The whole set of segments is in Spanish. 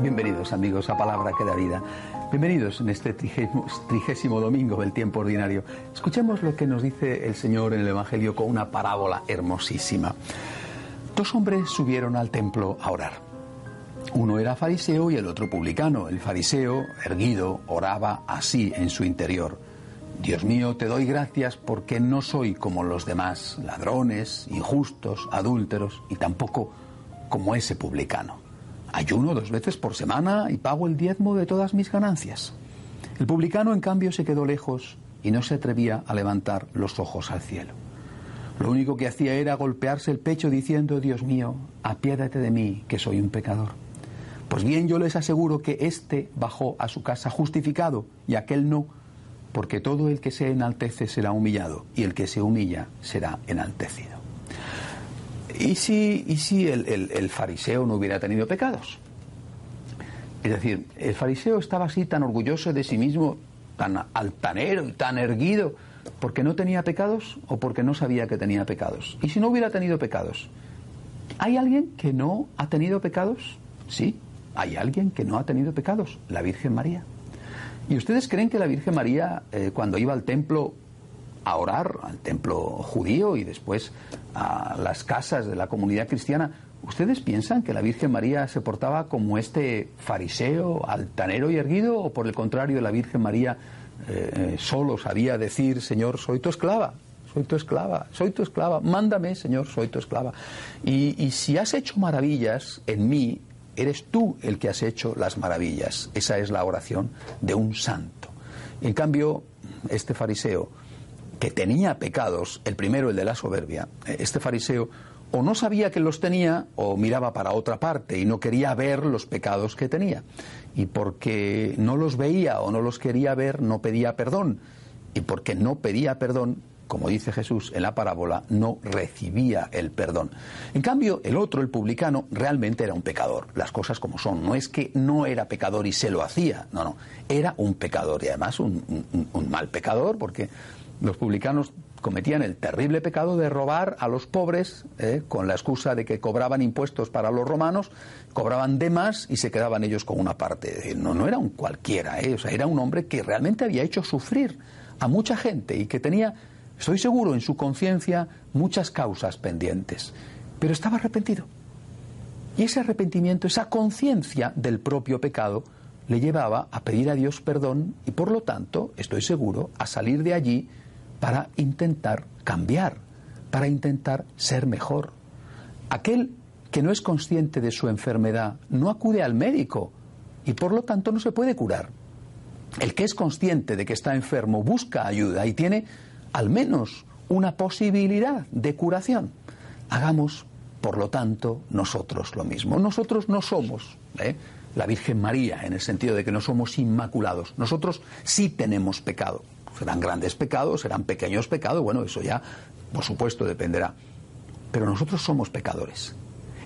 Bienvenidos amigos a Palabra que da vida. Bienvenidos en este trigésimo, trigésimo domingo del tiempo ordinario. Escuchemos lo que nos dice el Señor en el Evangelio con una parábola hermosísima. Dos hombres subieron al templo a orar. Uno era fariseo y el otro publicano. El fariseo, erguido, oraba así en su interior. Dios mío, te doy gracias porque no soy como los demás, ladrones, injustos, adúlteros y tampoco como ese publicano. Ayuno dos veces por semana y pago el diezmo de todas mis ganancias. El publicano, en cambio, se quedó lejos y no se atrevía a levantar los ojos al cielo. Lo único que hacía era golpearse el pecho diciendo, Dios mío, apiádate de mí, que soy un pecador. Pues bien, yo les aseguro que éste bajó a su casa justificado y aquel no, porque todo el que se enaltece será humillado y el que se humilla será enaltecido. ¿Y si, y si el, el- fariseo no hubiera tenido pecados? Es decir, el fariseo estaba así tan orgulloso de sí mismo, tan altanero y tan erguido, porque no tenía pecados o porque no sabía que tenía pecados. ¿Y si no hubiera tenido pecados? ¿Hay alguien que no ha tenido pecados? Sí, hay alguien que no ha tenido pecados, la Virgen María. ¿Y ustedes creen que la Virgen María, eh, cuando iba al templo a orar, al templo judío y después a las casas de la comunidad cristiana, ¿ustedes piensan que la Virgen María se portaba como este fariseo, altanero y erguido? ¿O por el contrario, la Virgen María eh, eh, solo sabía decir, Señor, soy tu esclava? Soy tu esclava, soy tu esclava, mándame, Señor, soy tu esclava. Y, y si has hecho maravillas en mí, eres tú el que has hecho las maravillas. Esa es la oración de un santo. En cambio, este fariseo, que tenía pecados, el primero el de la soberbia, eh, este fariseo o no sabía que los tenía o miraba para otra parte y no quería ver los pecados que tenía. Y porque no los veía o no los quería ver, no pedía perdón. Y porque no pedía perdón, como dice Jesús en la parábola, no recibía el perdón. En cambio, el otro, el publicano, realmente era un pecador. Las cosas como son. No es que no era pecador y se lo hacía. No, no. Era un pecador y además un, un- un mal pecador porque los publicanos cometían el terrible pecado de robar a los pobres eh, con la excusa de que cobraban impuestos para los romanos, cobraban de más y se quedaban ellos con una parte. Eh, No, no era un cualquiera, eh, o sea, era un hombre que realmente había hecho sufrir a mucha gente y que tenía, estoy seguro, en su conciencia muchas causas pendientes. Pero estaba arrepentido. Y ese arrepentimiento, esa conciencia del propio pecado, le llevaba a pedir a Dios perdón y por lo tanto, estoy seguro, a salir de allí para intentar cambiar, para intentar ser mejor. Aquel que no es consciente de su enfermedad no acude al médico y por lo tanto no se puede curar. El que es consciente de que está enfermo busca ayuda y tiene al menos una posibilidad de curación. Hagamos, por lo tanto, nosotros lo mismo. Nosotros no somos ¿eh? la Virgen María en el sentido de que no somos inmaculados. Nosotros sí tenemos pecado. Serán grandes pecados, serán pequeños pecados, bueno, eso ya, por supuesto, dependerá. Pero nosotros somos pecadores.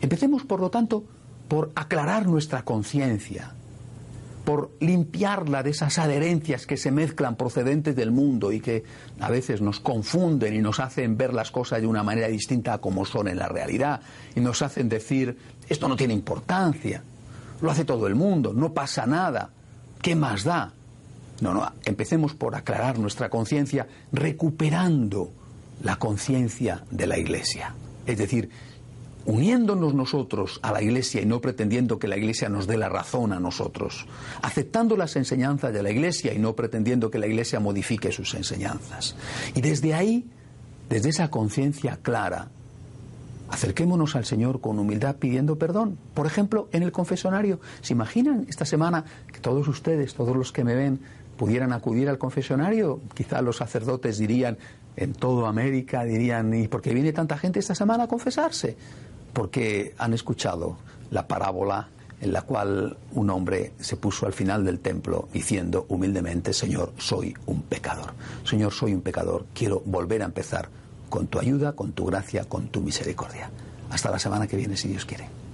Empecemos, por lo tanto, por aclarar nuestra conciencia, por limpiarla de esas adherencias que se mezclan procedentes del mundo y que a veces nos confunden y nos hacen ver las cosas de una manera distinta a como son en la realidad y nos hacen decir esto no tiene importancia, lo hace todo el mundo, no pasa nada, ¿qué más da? No, no, empecemos por aclarar nuestra conciencia recuperando la conciencia de la Iglesia. Es decir, uniéndonos nosotros a la Iglesia y no pretendiendo que la Iglesia nos dé la razón a nosotros, aceptando las enseñanzas de la Iglesia y no pretendiendo que la Iglesia modifique sus enseñanzas. Y desde ahí, desde esa conciencia clara, Acerquémonos al Señor con humildad pidiendo perdón. Por ejemplo, en el confesionario. ¿Se imaginan esta semana que todos ustedes, todos los que me ven, pudieran acudir al confesionario? Quizá los sacerdotes dirían, en toda América dirían, ¿y por qué viene tanta gente esta semana a confesarse? Porque han escuchado la parábola en la cual un hombre se puso al final del templo diciendo humildemente, Señor, soy un pecador. Señor, soy un pecador, quiero volver a empezar con tu ayuda, con tu gracia, con tu misericordia. Hasta la semana que viene, si Dios quiere.